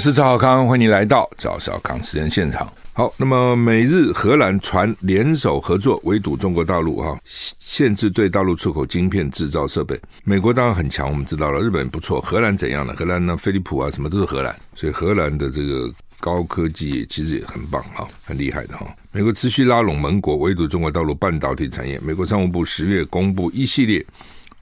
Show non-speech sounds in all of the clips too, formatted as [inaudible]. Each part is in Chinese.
我是赵少康，欢迎来到赵少康时间现场。好，那么美日荷兰传联手合作围堵中国大陆哈，限制对大陆出口晶片制造设备。美国当然很强，我们知道了，日本不错，荷兰怎样呢？荷兰呢，飞利浦啊，什么都是荷兰，所以荷兰的这个高科技其实也很棒哈，很厉害的哈。美国持续拉拢盟国围堵中国大陆半导体产业。美国商务部十月公布一系列。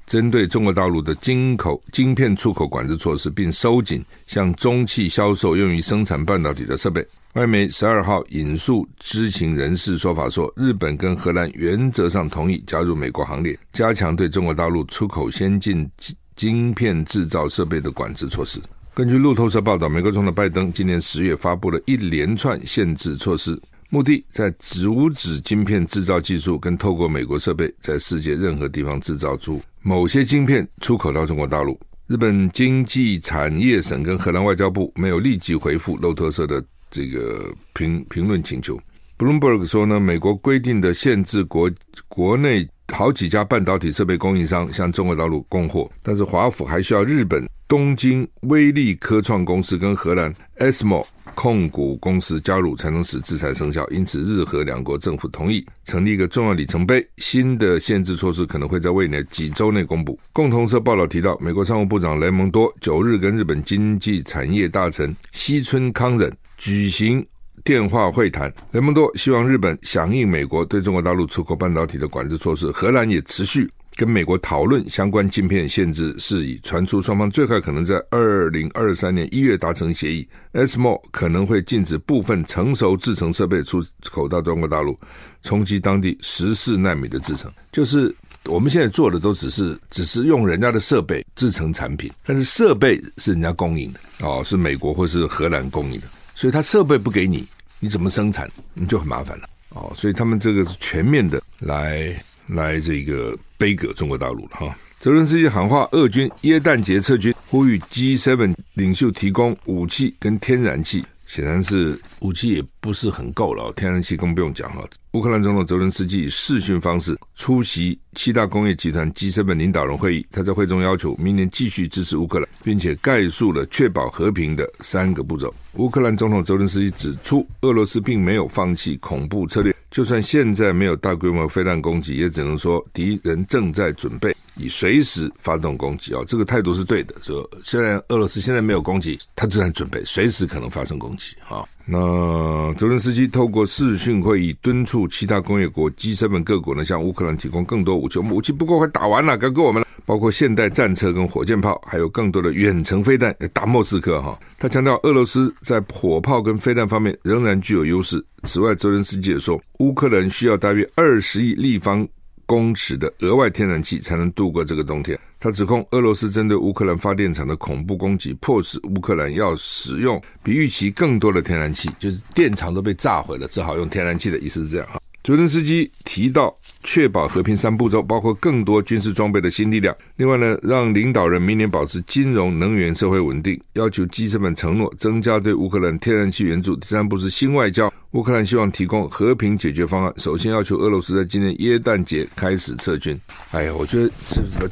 针对中国大陆的进口晶片出口管制措施，并收紧向中企销售用于生产半导体的设备。外媒十二号引述知情人士说法说，日本跟荷兰原则上同意加入美国行列，加强对中国大陆出口先进晶片制造设备的管制措施。根据路透社报道，美国总统拜登今年十月发布了一连串限制措施。目的在阻止晶片制造技术跟透过美国设备在世界任何地方制造出某些晶片出口到中国大陆。日本经济产业省跟荷兰外交部没有立即回复路透社的这个评评论请求。Bloomberg 说呢，美国规定的限制国国内好几家半导体设备供应商向中国大陆供货，但是华府还需要日本东京威力科创公司跟荷兰 ASMO 控股公司加入才能使制裁生效，因此日荷两国政府同意成立一个重要里程碑。新的限制措施可能会在未来几周内公布。共同社报道提到，美国商务部长雷蒙多九日跟日本经济产业大臣西村康稔举行电话会谈。雷蒙多希望日本响应美国对中国大陆出口半导体的管制措施，荷兰也持续。跟美国讨论相关晶片限制事宜，传出双方最快可能在二零二三年一月达成协议。ASML 可能会禁止部分成熟制程设备出口到中国大陆，冲击当地十四纳米的制程。就是我们现在做的都只是只是用人家的设备制成产品，但是设备是人家供应的哦，是美国或是荷兰供应的，所以他设备不给你，你怎么生产？你就很麻烦了哦。所以他们这个是全面的来。来这个杯葛中国大陆了哈，泽伦斯基喊话，俄军耶诞节撤军，呼吁 G seven 领袖提供武器跟天然气，显然是武器也不是很够了，天然气更不用讲哈。乌克兰总统泽伦斯基以视讯方式出席七大工业集团 G7 领导人会议，他在会中要求明年继续支持乌克兰，并且概述了确保和平的三个步骤。乌克兰总统泽伦斯基指出，俄罗斯并没有放弃恐怖策略，就算现在没有大规模飞弹攻击，也只能说敌人正在准备以随时发动攻击啊，这个态度是对的。说虽然俄罗斯现在没有攻击，他正在准备随时可能发生攻击啊。那泽伦斯基透过视讯会议敦促其他工业国 G7 各国呢，向乌克兰提供更多武器。武器不够，快打完了，该给我们了。包括现代战车跟火箭炮，还有更多的远程飞弹，打莫斯科哈。他强调，俄罗斯在火炮跟飞弹方面仍然具有优势。此外，泽伦斯基也说，乌克兰需要大约二十亿立方公尺的额外天然气才能度过这个冬天。他指控俄罗斯针对乌克兰发电厂的恐怖攻击，迫使乌克兰要使用比预期更多的天然气，就是电厂都被炸毁了，只好用天然气的意思是这样哈。泽伦斯基提到，确保和平三步骤，包括更多军事装备的新力量。另外呢，让领导人明年保持金融、能源、社会稳定，要求 G7 承诺增加对乌克兰天然气援助。第三步是新外交，乌克兰希望提供和平解决方案，首先要求俄罗斯在今年耶诞节开始撤军。哎呀，我觉得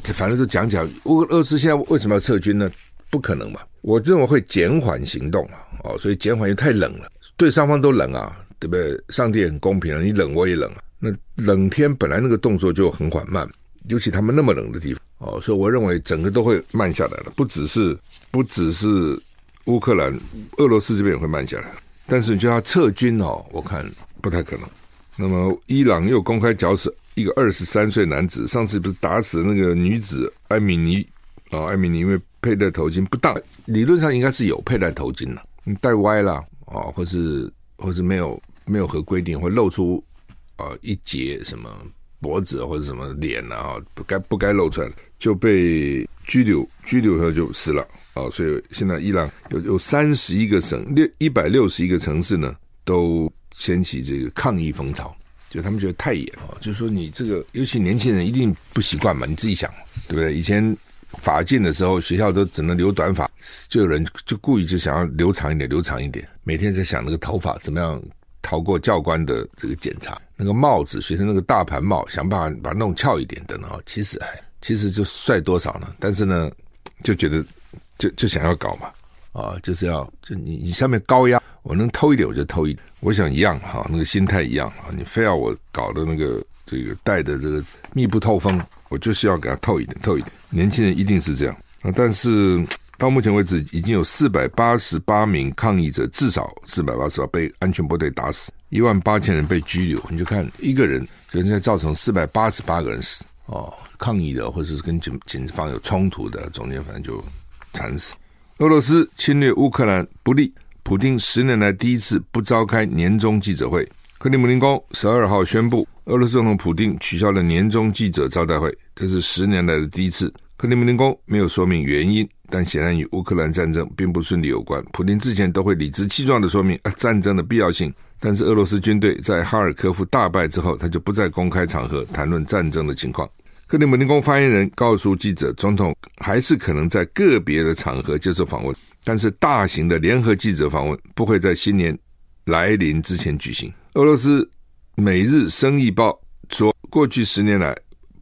这反正都。讲讲乌俄罗斯现在为什么要撤军呢？不可能嘛！我认为会减缓行动啊，哦，所以减缓也太冷了，对双方都冷啊，对不对？上帝很公平啊，你冷我也冷啊。那冷天本来那个动作就很缓慢，尤其他们那么冷的地方哦，所以我认为整个都会慢下来了。不只是不只是乌克兰，俄罗斯这边也会慢下来。但是你叫他撤军哦，我看不太可能。那么伊朗又公开绞死。一个二十三岁男子，上次不是打死那个女子艾米尼啊？艾米尼因为佩戴头巾不当，理论上应该是有佩戴头巾了，你戴歪了啊，或是或是没有没有合规定，会露出啊一截什么脖子或者什么脸啊，不该不该露出来，就被拘留，拘留后就死了啊。所以现在伊朗有有三十一个省六一百六十一个城市呢，都掀起这个抗议风潮，就他们觉得太严啊，就是说你这个，尤其年轻人一定不习惯嘛，你自己想，对不对？以前法禁的时候，学校都只能留短发，就有人就故意就想要留长一点，留长一点，每天在想那个头发怎么样。逃过教官的这个检查，那个帽子，学生那个大盘帽，想办法把它弄翘一点的呢。其实，其实就帅多少呢？但是呢，就觉得就就想要搞嘛，啊，就是要就你你上面高压，我能偷一点我就偷一点。我想一样哈，那个心态一样啊。你非要我搞的那个这个戴的这个密不透风，我就是要给他透一点，透一点。年轻人一定是这样啊，但是。到目前为止，已经有四百八十八名抗议者，至少四百八十八被安全部队打死，一万八千人被拘留。你就看一个人，人家造成四百八十八个人死哦，抗议的或者是跟警警方有冲突的，中间反正就惨死。俄罗斯侵略乌克兰不利，普丁十年来第一次不召开年终记者会。克里姆林宫十二号宣布，俄罗斯总统普丁取消了年终记者招待会，这是十年来的第一次。克里姆林宫没有说明原因。但显然与乌克兰战争并不顺利有关。普丁之前都会理直气壮地说明啊战争的必要性，但是俄罗斯军队在哈尔科夫大败之后，他就不在公开场合谈论战争的情况。克里姆林宫发言人告诉记者，总统还是可能在个别的场合接受访问，但是大型的联合记者访问不会在新年来临之前举行。俄罗斯《每日生意报》说，过去十年来，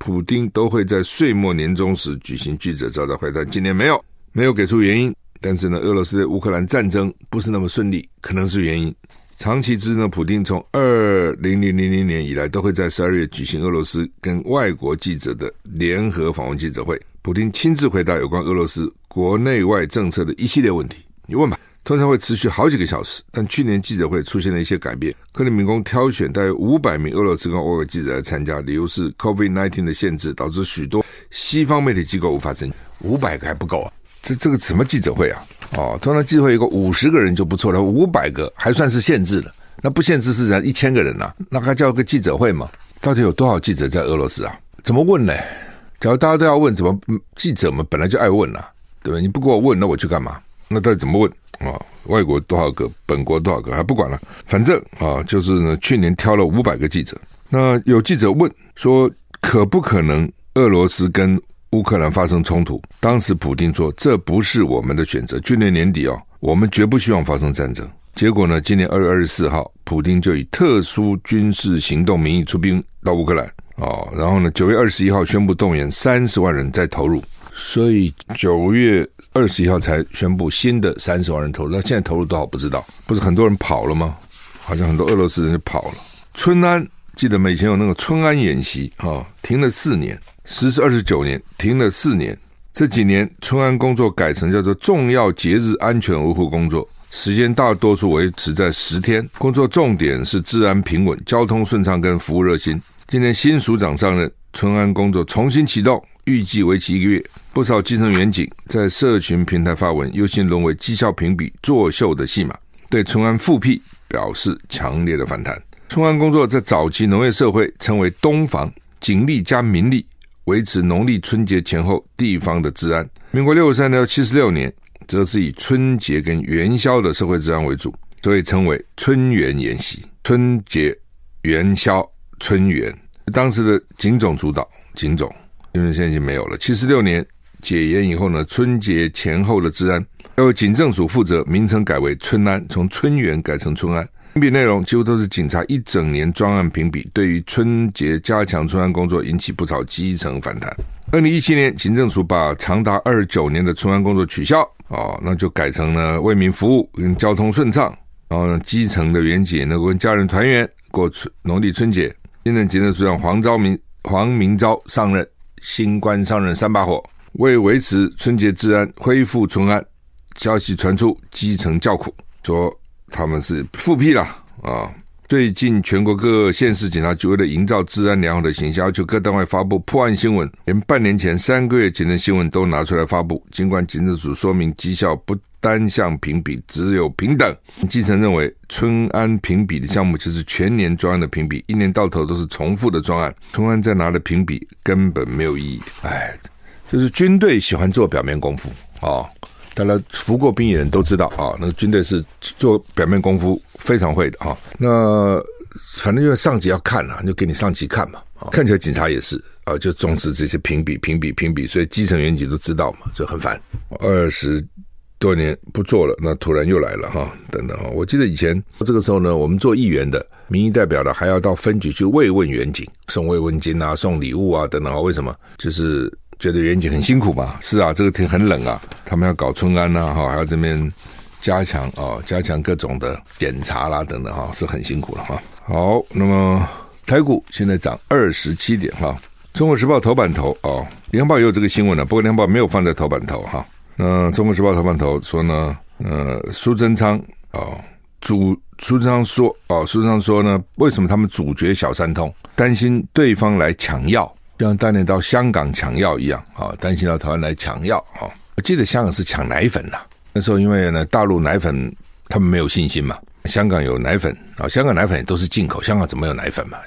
普丁都会在岁末年终时举行记者招待会，但今年没有。没有给出原因，但是呢，俄罗斯乌克兰战争不是那么顺利，可能是原因。长期之呢，普丁从二零零零年以来都会在十二月举行俄罗斯跟外国记者的联合访问记者会，普丁亲自回答有关俄罗斯国内外政策的一系列问题。你问吧，通常会持续好几个小时。但去年记者会出现了一些改变，克里姆林宫挑选大约五百名俄罗斯跟外国记者来参加，理由是 COVID-19 的限制导致许多西方媒体机构无法参加，五百个还不够啊。这这个什么记者会啊？哦，通常记者会有个五十个人就不错了，五百个还算是限制了。那不限制是人一千个人呐、那还叫个记者会吗？到底有多少记者在俄罗斯啊？怎么问呢？假如大家都要问，怎么记者们本来就爱问呐、对吧？你不给我问，那我去干嘛？那到底怎么问啊、外国多少个，本国多少个，还不管了。反正啊、就是呢，去年挑了五百个记者。那有记者问说，可不可能俄罗斯跟乌克兰发生冲突，当时普丁说：“这不是我们的选择。去年年底哦，我们绝不希望发生战争。结果呢，今年二月二十四号，普丁就以特殊军事行动名义出兵到乌克兰哦，然后呢，九月二十一号宣布动员三十万人再投入，所以九月二十一号才宣布新的三十万人投入。那现在投入多少不知道？不是很多人跑了吗？好像很多俄罗斯人就跑了。春安记得吗？以前有那个春安演习啊、停了四年。”实施二十九年，停了四年。这几年春安工作改成叫做重要节日安全维护工作，时间大多数维持在十天。工作重点是治安平稳、交通顺畅跟服务热心。今年新署长上任，春安工作重新启动，预计为期一个月。不少基层员警在社群平台发文，忧心沦为绩效评比作秀的戏码，对春安复辟表示强烈的反弹。春安工作在早期农业社会称为东防，警力加民力。维持农历春节前后地方的治安。民国六十三到七十六年，则是以春节跟元宵的社会治安为主，所以称为春元演习。春节、元宵、春元，当时的警总主导，警总因为现在已经没有了。七十六年解严以后呢，春节前后的治安由警政署负责，名称改为春安，从春元改成春安。评比内容几乎都是警察一整年专案评比，对于春节加强春安工作引起不少基层反弹。二零一七年，警政署把长达二十九年的春安工作取消，哦，那就改成了为民服务跟交通顺畅，然后呢，基层的员警能够跟家人团圆过春农历春节。现任警政署长黄昭明黄明昭上任，新官上任三把火，为维持春节治安、恢复春安，消息传出，基层叫苦，说。他们是复辟了啊，最近全国各县市警察局为了营造治安良好的形象，要求各单位发布破案新闻，连半年前三个月前的新闻都拿出来发布。尽管警政署说明绩效不单向评比，只有平等。基层认为，春安评比的项目就是全年专案的评比，一年到头都是重复的专案，春安在拿的评比根本没有意义。哎，就是军队喜欢做表面功夫哦。当然，服过兵役的人都知道啊，那个军队是做表面功夫非常会的啊。那反正因为上级要看啊，就给你上级看嘛。看起来警察也是啊，就重视这些评比、评比、评比，所以基层员警都知道嘛，就很烦。二十多年不做了，那突然又来了哈，等等啊。我记得以前这个时候呢，我们做议员的、民意代表的，还要到分局去慰问员警，送慰问金啊，送礼物啊，等等啊。为什么？就是。觉得员警很辛苦嘛？是啊，这个天很冷啊，他们要搞春安呐，哈，还要这边加强啊，加强各种的检查啦，等等哈，是很辛苦了哈。好，那么台股现在涨二十七点哈。中国时报头版头哦，联合报也有这个新闻了，不过联合报没有放在头版头哈。那中国时报头版头说呢，呃，苏贞昌哦，主苏贞昌说哦，苏贞昌说呢，为什么他们阻绝小三通？担心对方来抢药。像当年到香港抢药一样啊，担心到台湾来抢药啊。我记得香港是抢奶粉呐，那时候因为呢，大陆奶粉他们没有信心嘛，香港有奶粉啊，香港奶粉也都是进口，香港怎么有奶粉嘛？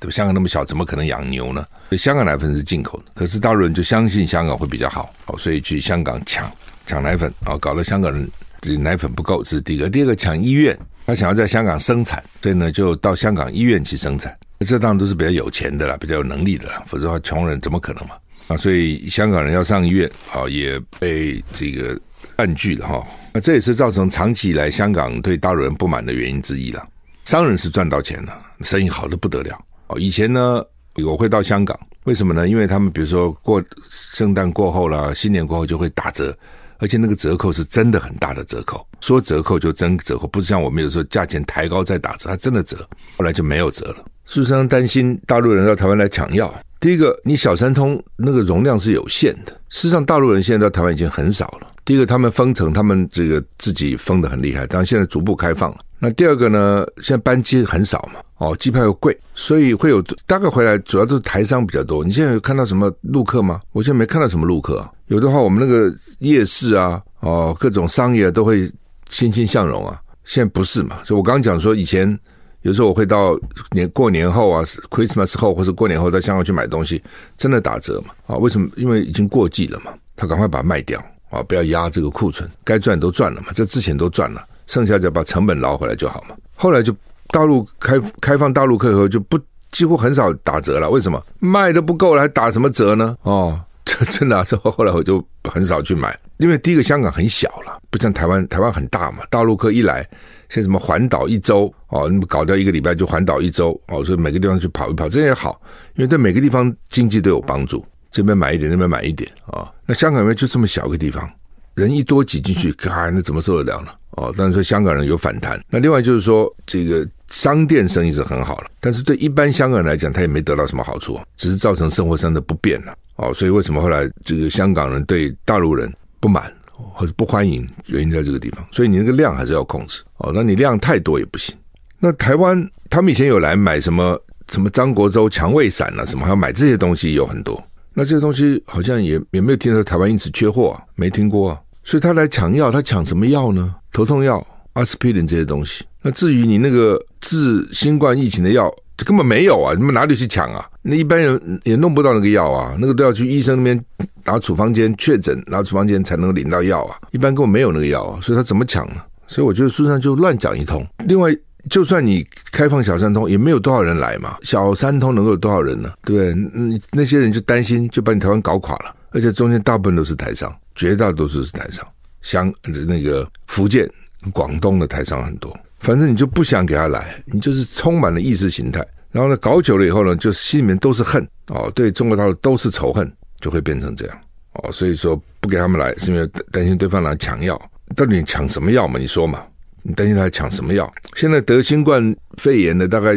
对吧？香港那么小，怎么可能养牛呢？所以香港奶粉是进口的，可是大陆人就相信香港会比较好，所以去香港抢抢奶粉啊，搞得香港人这奶粉不够，这是第一个。第二个抢医院，他想要在香港生产，所以呢就到香港医院去生产。这当然都是比较有钱的啦，比较有能力的啦，否则话穷人怎么可能嘛？啊，所以香港人要上医院啊，也被这个占据了哈。那这也是造成长期以来香港对大陆人不满的原因之一了。商人是赚到钱了，生意好的不得了。哦，以前呢，我会到香港，为什么呢？因为他们比如说过圣诞过后啦，新年过后就会打折，而且那个折扣是真的很大的折扣，说折扣就真折扣，不是像我们有时候价钱抬高再打折，它真的折。后来就没有折了。事实上，担心大陆人到台湾来抢药。第一个，你小三通那个容量是有限的。事实上，大陆人现在到台湾已经很少了。第一个，他们封城，他们这个自己封得很厉害，当然现在逐步开放。那第二个呢，现在班机很少嘛，哦，机票又贵，所以会有大概回来主要都是台商比较多。你现在有看到什么陆客吗？我现在没看到什么陆客。有的话，我们那个夜市啊，哦，各种商业都会欣欣向荣啊。现在不是嘛？所以我刚刚讲说以前。有时候我会到年过年后啊，Christmas 后或者过年后到香港去买东西，真的打折嘛？啊，为什么？因为已经过季了嘛，他赶快把它卖掉啊，不要压这个库存，该赚都赚了嘛，这之前都赚了，剩下就把成本捞回来就好嘛。后来就大陆开开放大陆客以后就不几乎很少打折了，为什么？卖都不够了，还打什么折呢？哦，[laughs] 这真的啊，之后后来我就很少去买，因为第一个香港很小了，不像台湾，台湾很大嘛，大陆客一来。像什么环岛一周哦，那么搞掉一个礼拜就环岛一周哦，所以每个地方去跑一跑，这也好，因为对每个地方经济都有帮助。这边买一点，那边买一点啊、哦。那香港因为就这么小个地方，人一多挤进去，啊，那怎么受得了呢？哦，但是说香港人有反弹。那另外就是说，这个商店生意是很好了，但是对一般香港人来讲，他也没得到什么好处，只是造成生活上的不便了。哦，所以为什么后来这个香港人对大陆人不满？或者不欢迎，原因在这个地方，所以你那个量还是要控制哦。那你量太多也不行。那台湾他们以前有来买什么什么张国周强胃散啊，什么还要买这些东西有很多。那这些东西好像也也没有听说台湾因此缺货啊，没听过啊。所以他来抢药，他抢什么药呢？头痛药、阿司匹林这些东西。那至于你那个治新冠疫情的药，这根本没有啊，你们哪里去抢啊？那一般人也弄不到那个药啊，那个都要去医生那边拿处方间确诊，拿处方间才能领到药啊。一般根本没有那个药啊，所以他怎么抢呢？所以我觉得书上就乱讲一通。另外，就算你开放小三通，也没有多少人来嘛。小三通能够有多少人呢？对不对？嗯，那些人就担心，就把你台湾搞垮了。而且中间大部分都是台商，绝大多数是台商，像那个福建、广东的台商很多。反正你就不想给他来，你就是充满了意识形态，然后呢，搞久了以后呢，就心里面都是恨哦，对中国大陆都是仇恨，就会变成这样哦。所以说不给他们来，是因为担心对方来抢药。到底抢什么药嘛？你说嘛？你担心他抢什么药？现在得新冠肺炎的，大概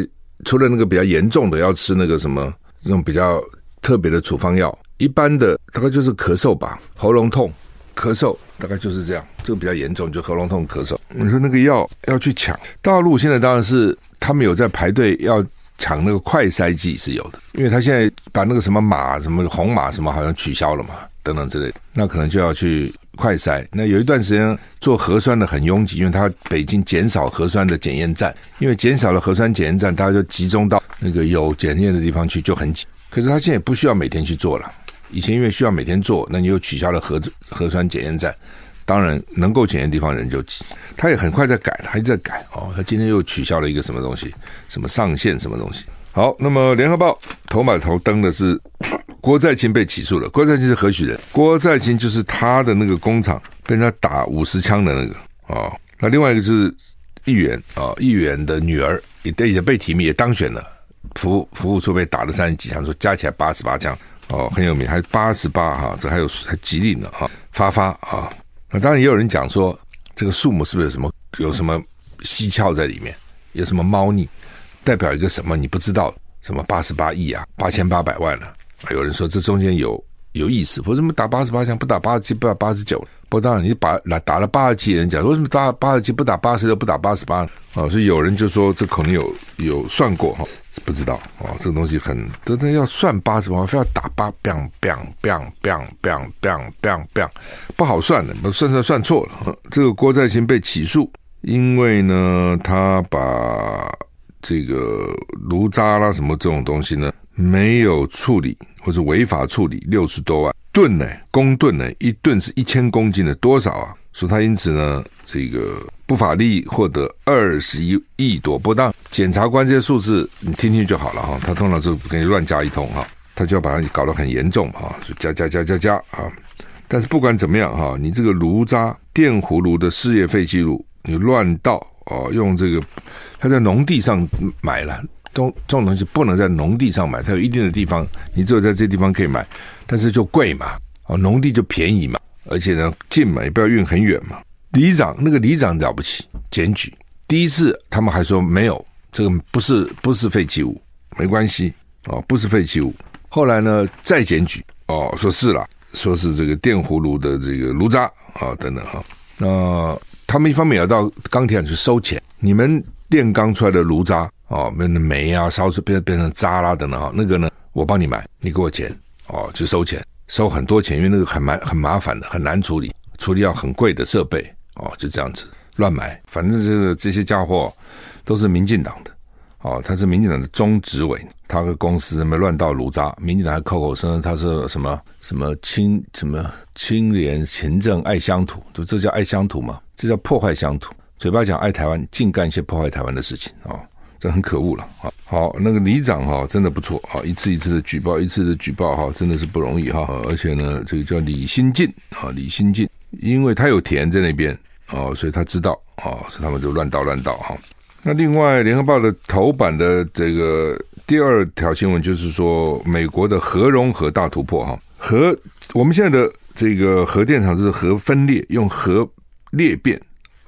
除了那个比较严重的，要吃那个什么这种比较特别的处方药，一般的大概就是咳嗽吧，喉咙痛。咳嗽大概就是这样，这个比较严重，就喉咙痛、咳嗽。你说那个药要去抢，大陆现在当然是他们有在排队要抢那个快筛剂是有的，因为他现在把那个什么马什么红马什么好像取消了嘛，等等之类的，那可能就要去快筛。那有一段时间做核酸的很拥挤，因为他北京减少核酸的检验站，因为减少了核酸检验站，大家就集中到那个有检验的地方去，就很挤。可是他现在也不需要每天去做了，以前因为需要每天做，那你又取消了核核酸检验站。当然，能够检验地方人就挤，他也很快在改，他一直在改哦。他今天又取消了一个什么东西，什么上限什么东西。好，那么联合报头版头登的是 [coughs] 郭在清被起诉了。郭在清是何许人？郭在清就是他的那个工厂被人家打五十枪的那个哦。那另外一个是议员啊，议员的女儿也也被提名也当选了，服服务处被打了三十几枪，说加起来八十八枪哦，很有名，还八十八哈，这还有还吉利呢哈，发发啊。那当然也有人讲说，这个数目是不是有什么有什么蹊跷在里面，有什么猫腻，代表一个什么你不知道？什么八十八亿啊，八千八百万了？有人说这中间有有意思，为什么打八十八枪不打八十七，不打八十九？不当然你把打打了八十七，人讲为什么打八十七不打八十六，不打八十八？啊，所以有人就说这可能有有算过哈。不知道啊，这个东西很，真的要算八十八，非要打八，bang bang bang bang bang bang bang bang，不好算的，算算算错了。这个郭在清被起诉，因为呢，他把这个炉渣啦什么这种东西呢，没有处理或者违法处理六十多万吨呢，公吨呢，一吨是一千公斤的多少啊？说他因此呢，这个。不法利益获得二十一亿多，不当检察官这些数字你听听就好了哈，他通常就给你乱加一通哈，他就要把它搞得很严重哈，就加加加加加啊！但是不管怎么样哈，你这个炉渣电葫芦的事业废弃物你乱倒哦，用这个他在农地上买了，都这种东西不能在农地上买，它有一定的地方，你只有在这地方可以买，但是就贵嘛，哦，农地就便宜嘛，而且呢近嘛，也不要运很远嘛。里长那个里长了不起，检举第一次他们还说没有，这个不是不是废弃物，没关系哦，不是废弃物。后来呢再检举哦，说是了，说是这个电葫芦的这个炉渣啊等等哈。那他们一方面要到钢铁厂去收钱，你们炼钢出来的炉渣哦，那煤啊烧出变变成渣啦等等哈，那个呢我帮你买，你给我钱哦，去收钱，收很多钱，因为那个很麻很麻烦的，很难处理，处理要很贵的设备。哦，就这样子乱买，反正这个这些家伙都是民进党的。哦，他是民进党的中执委，他的公司什么乱倒炉渣，民进党还口口声声他是什么什么清什么清廉勤政爱乡土，就这叫爱乡土嘛？这叫破坏乡土。嘴巴讲爱台湾，净干一些破坏台湾的事情啊、哦，这很可恶了啊。好，那个里长哈真的不错啊，一次一次的举报，一次的举报哈，真的是不容易哈。而且呢，这个叫李新进啊，李新进。因为他有田在那边哦，所以他知道哦，所以他们就乱倒乱倒哈。那另外，《联合报》的头版的这个第二条新闻就是说，美国的核融合大突破哈。核我们现在的这个核电厂就是核分裂，用核裂变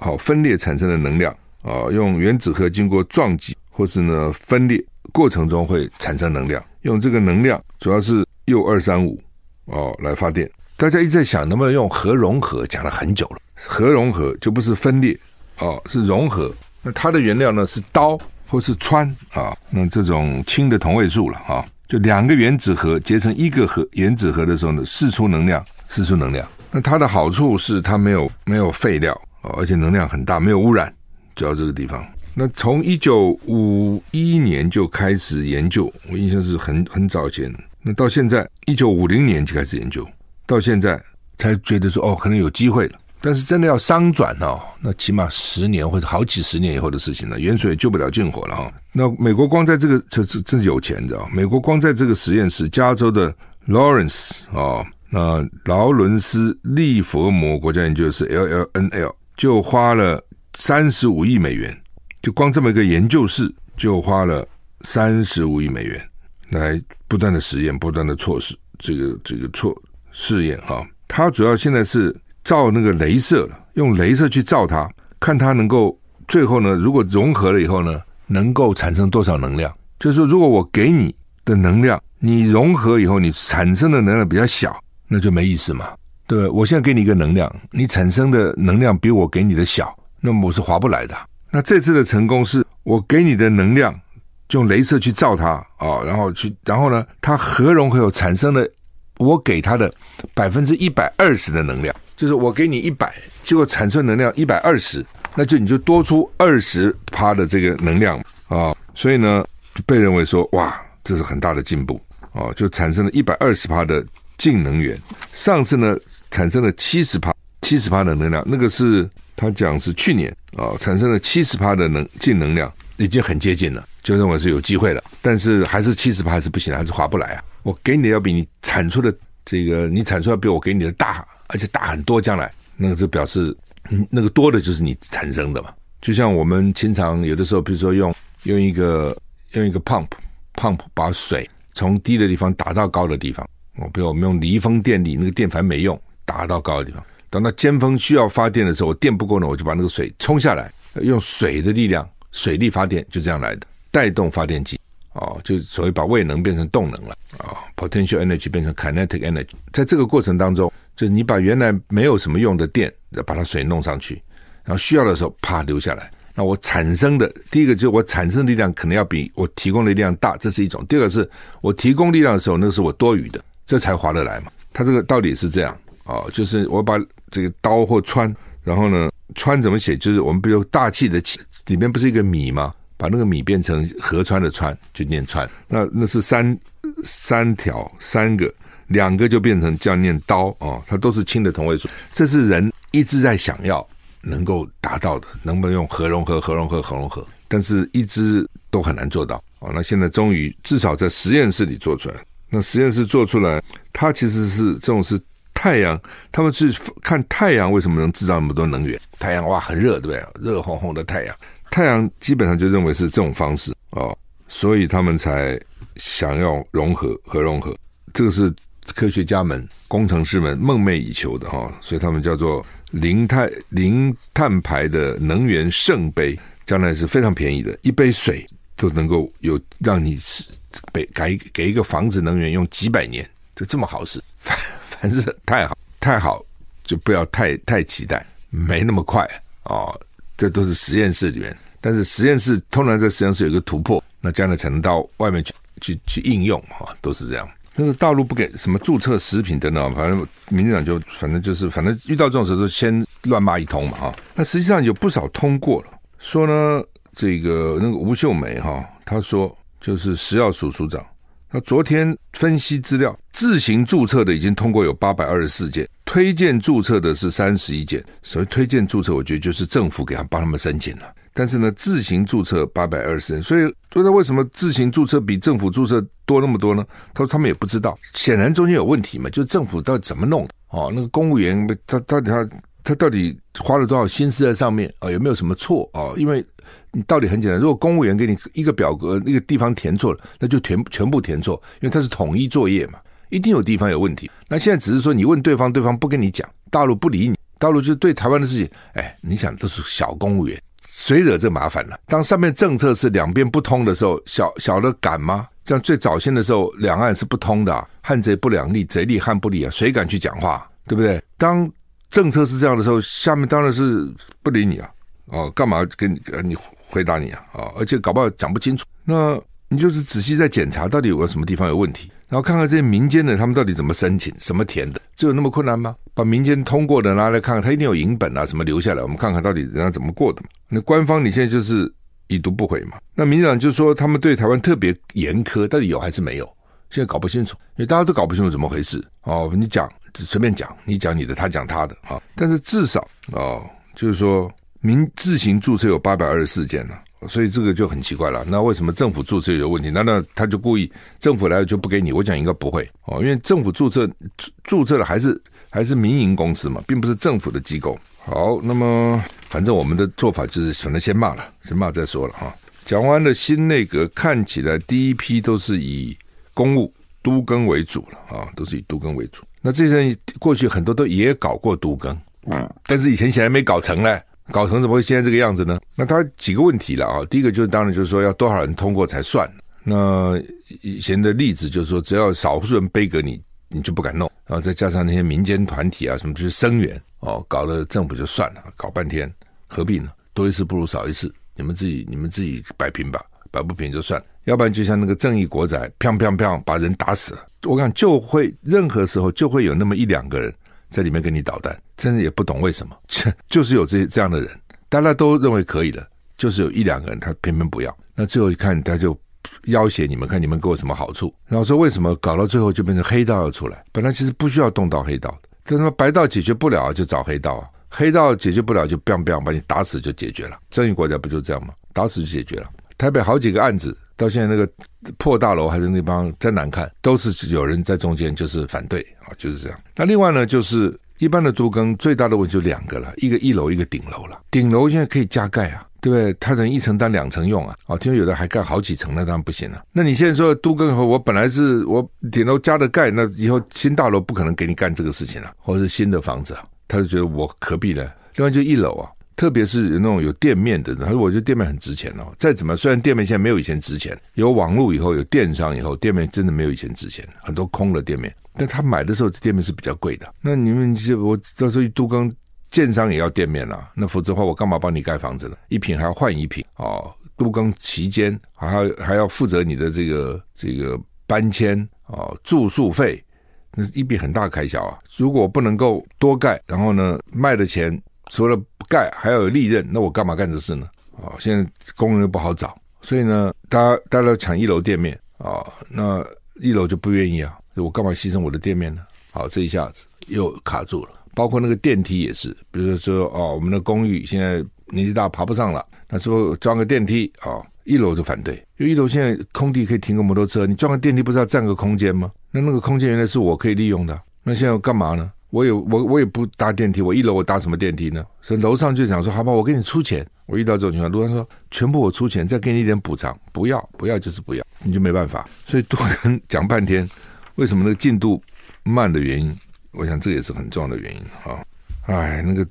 好分裂产生的能量啊，用原子核经过撞击或是呢分裂过程中会产生能量，用这个能量主要是铀二三五哦来发电。大家一直在想能不能用核融合，讲了很久了。核融合就不是分裂哦，是融合。那它的原料呢是氘或是氚啊？那这种氢的同位素了啊，就两个原子核结成一个核原子核的时候呢，释出能量，释出能量。那它的好处是它没有没有废料啊，而且能量很大，没有污染。主要这个地方。那从一九五一年就开始研究，我印象是很很早前。那到现在一九五零年就开始研究。到现在才觉得说哦，可能有机会了。但是真的要商转哦，那起码十年或者好几十年以后的事情了。远水救不了近火了哈。那美国光在这个这这真有钱的。美国光在这个实验室，加州的 Lawrence 啊，那劳伦斯利佛摩国家研究室 LLNL 就花了三十五亿美元，就光这么一个研究室就花了三十五亿美元来不断的实验，不断的测试这个这个错。试验哈，它主要现在是照那个镭射了，用镭射去照它，看它能够最后呢，如果融合了以后呢，能够产生多少能量？就是说，如果我给你的能量，你融合以后你产生的能量比较小，那就没意思嘛，对？我现在给你一个能量，你产生的能量比我给你的小，那么我是划不来的。那这次的成功是我给你的能量用镭射去照它啊、然后去，然后呢，它核融合有产生了我给它的百分之一百二十的能量，就是我给你一百，结果产生能量一百二十，那就你就多出二十趴的这个能量啊、所以呢，被认为说哇，这是很大的进步啊、就产生了一百二十趴的净能源。上次呢，产生了七十帕，七十帕的能量，那个是。他讲是去年啊、产生了七十帕的能净能量，已经很接近了，就认为是有机会了。但是还是七十帕还是不行，还是划不来啊！我给你的要比你产出的这个，你产出要比我给你的大，而且大很多。将来那个就表示，那个多的就是你产生的嘛。就像我们经常有的时候，比如说用用一个用一个 pump pump 把水从低的地方打到高的地方。哦比如我们用离峰电力，那个电盘没用，打到高的地方。等到尖峰需要发电的时候，我电不够呢，我就把那个水冲下来，用水的力量，水力发电就这样来的，带动发电机，哦，就所谓把位能变成动能了，啊、，potential energy 变成 kinetic energy，在这个过程当中，就是你把原来没有什么用的电，把它水弄上去，然后需要的时候啪流下来，那我产生的第一个就是我产生的力量可能要比我提供的力量大，这是一种；第二个是我提供力量的时候，那是我多余的，这才划得来嘛。它这个道理是这样，哦，就是我把。这个刀或氚，然后呢，氚怎么写？就是我们比如大气的气里面不是一个米吗？把那个米变成河川的川，就念川。那那是三三条三个，两个就变成这样念刀啊、哦。它都是氢的同位素。这是人一直在想要能够达到的，能不能用核融合、核融合、核融合？但是一直都很难做到哦。那现在终于至少在实验室里做出来。那实验室做出来，它其实是这种是。太阳，他们去看太阳为什么能制造那么多能源？太阳哇，很热，对不对？热烘烘的太阳，太阳基本上就认为是这种方式哦，所以他们才想要融合核融合。这个是科学家们、工程师们梦寐以求的哈、哦，所以他们叫做零碳零碳排的能源圣杯，将来是非常便宜的，一杯水都能够有让你是给给给一个房子能源用几百年，就这么好事，反反正太好太好，就不要太太期待，没那么快哦。这都是实验室里面，但是实验室通常在实验室有一个突破，那将来才能到外面去去去应用哈、哦，都是这样。但是大陆不给什么注册食品等等，反正民进党就反正就是反正遇到这种时候就先乱骂一通嘛哈。那实际上有不少通过了，说呢这个那个吴秀梅哈，他说就是食药署署长。他昨天分析资料，自行注册的已经通过有八百二十四件，推荐注册的是三十一件。所以推荐注册，我觉得就是政府给他帮他们申请了。但是呢，自行注册八百二十四件，所以说那为什么自行注册比政府注册多那么多呢？他说他们也不知道，显然中间有问题嘛，就政府到底怎么弄的？哦，那个公务员他到底他他到底花了多少心思在上面啊？有没有什么错啊？因为。你道理很简单，如果公务员给你一个表格，那个地方填错了，那就全全部填错，因为它是统一作业嘛，一定有地方有问题。那现在只是说你问对方，对方不跟你讲，大陆不理你，大陆就对台湾的事情，哎，你想都是小公务员，谁惹这麻烦了？当上面政策是两边不通的时候，小小的敢吗？像最早先的时候，两岸是不通的，汉贼不两立，贼立汉不立啊，谁敢去讲话？对不对？当政策是这样的时候，下面当然是不理你啊。哦，干嘛跟你你回答你啊？啊、哦，而且搞不好讲不清楚，那你就是仔细在检查到底有个什么地方有问题，然后看看这些民间的他们到底怎么申请，什么填的，这有那么困难吗？把民间通过的拿来看看，他一定有影本啊，什么留下来，我们看看到底人家怎么过的。那官方你现在就是已读不回嘛？那民进党就说他们对台湾特别严苛，到底有还是没有？现在搞不清楚，因为大家都搞不清楚怎么回事哦。你讲只随便讲，你讲你的，他讲他的啊、但是至少哦，就是说。民自行注册有八百二十四件呢，所以这个就很奇怪了。那为什么政府注册有问题？难道他就故意政府来了就不给你？我讲应该不会哦，因为政府注册注册的还是还是民营公司嘛，并不是政府的机构。好，那么反正我们的做法就是，反正先骂了，先骂再说了哈。讲完了新内阁，看起来第一批都是以公务都更为主了啊，都是以都更为主。那这些人过去很多都也搞过都更，嗯，但是以前显然没搞成嘞。搞成怎么会现在这个样子呢？那他几个问题了啊。第一个就是当然就是说要多少人通过才算。那以前的例子就是说，只要少数人背给你，你就不敢弄。然后再加上那些民间团体啊什么，就是声援哦，搞了政府就算了，搞半天何必呢？多一事不如少一事你们自己你们自己摆平吧，摆不平就算了。要不然就像那个正义国仔，砰砰砰把人打死了。我看就会任何时候就会有那么一两个人在里面跟你捣蛋，真的也不懂为什么，切就是有这这样的人，大家都认为可以的，就是有一两个人他偏偏不要。那最后一看他就要挟你们，看你们给我什么好处。然后说为什么搞到最后就变成黑道要出来？本来其实不需要动到黑道的，但他妈白道解决不了就找黑道啊，黑道解决不了就 biang biang 把你打死就解决了。正义国家不就这样吗？打死就解决了。台北好几个案子。到现在那个破大楼还是那帮真难看，都是有人在中间就是反对啊，就是这样。那另外呢，就是一般的都更最大的问题就两个了，一个一楼，一个顶楼了。顶楼现在可以加盖啊，对不对？它能一层当两层用啊。啊，听说有的还盖好几层，那当然不行了。那你现在说都更以后，我本来是我顶楼加的盖，那以后新大楼不可能给你干这个事情了，或者是新的房子啊，他就觉得我何必呢？另外就一楼啊。特别是那种有店面的，他说：“我觉得店面很值钱哦。再怎么，虽然店面现在没有以前值钱，有网络以后，有电商以后，店面真的没有以前值钱，很多空的店面。但他买的时候，这店面是比较贵的。那你们就我到时候都更建商也要店面了，那否则的话，我干嘛帮你盖房子呢？一平还要换一平哦，都更期间还要还要负责你的这个这个搬迁哦，住宿费，那是一笔很大开销啊。如果不能够多盖，然后呢，卖的钱。”除了盖还要有利润，那我干嘛干这事呢？哦，现在工人又不好找，所以呢，大家大家都抢一楼店面啊、哦，那一楼就不愿意啊，我干嘛牺牲我的店面呢？好，这一下子又卡住了。包括那个电梯也是，比如说哦，我们的公寓现在年纪大爬不上了，那是不是装个电梯啊、哦？一楼就反对，因为一楼现在空地可以停个摩托车，你装个电梯不是要占个空间吗？那那个空间原来是我可以利用的，那现在要干嘛呢？我也我我也不搭电梯，我一楼我搭什么电梯呢？所以楼上就想说，好吧，我给你出钱。我遇到这种情况，楼上说全部我出钱，再给你一点补偿，不要不要就是不要，你就没办法。所以多跟讲半天，为什么那个进度慢的原因？我想这也是很重要的原因啊。哎，那个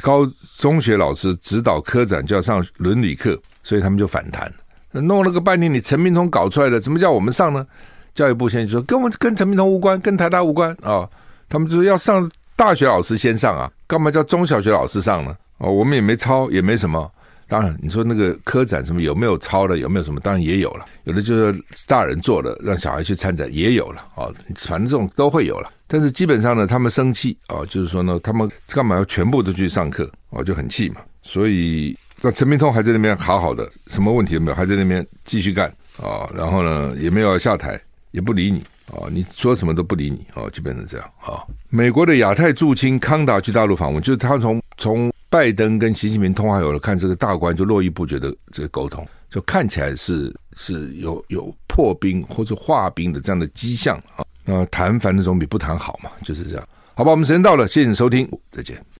高中学老师指导科展就要上伦理课，所以他们就反弹，弄了个半天，你陈明通搞出来的，怎么叫我们上呢？教育部现在就说，跟我们跟陈明通无关，跟台大无关啊。他们就说要上大学老师先上啊，干嘛叫中小学老师上呢？哦，我们也没抄，也没什么。当然，你说那个科展什么有没有抄的，有没有什么？当然也有了，有的就是大人做的，让小孩去参展也有了哦，反正这种都会有了。但是基本上呢，他们生气哦，就是说呢，他们干嘛要全部都去上课哦，就很气嘛。所以那陈明通还在那边好好的，什么问题都没有，还在那边继续干啊、然后呢，也没有下台，也不理你。哦，你说什么都不理你哦，就变成这样啊、美国的亚太驻青康达去大陆访问，就是他从从拜登跟习近平通话有了，看这个大官就络绎不绝的这个沟通，就看起来是是有有破冰或者化冰的这样的迹象啊。那谈反正总比不谈好嘛，就是这样。好吧，我们时间到了，谢谢你收听，再见。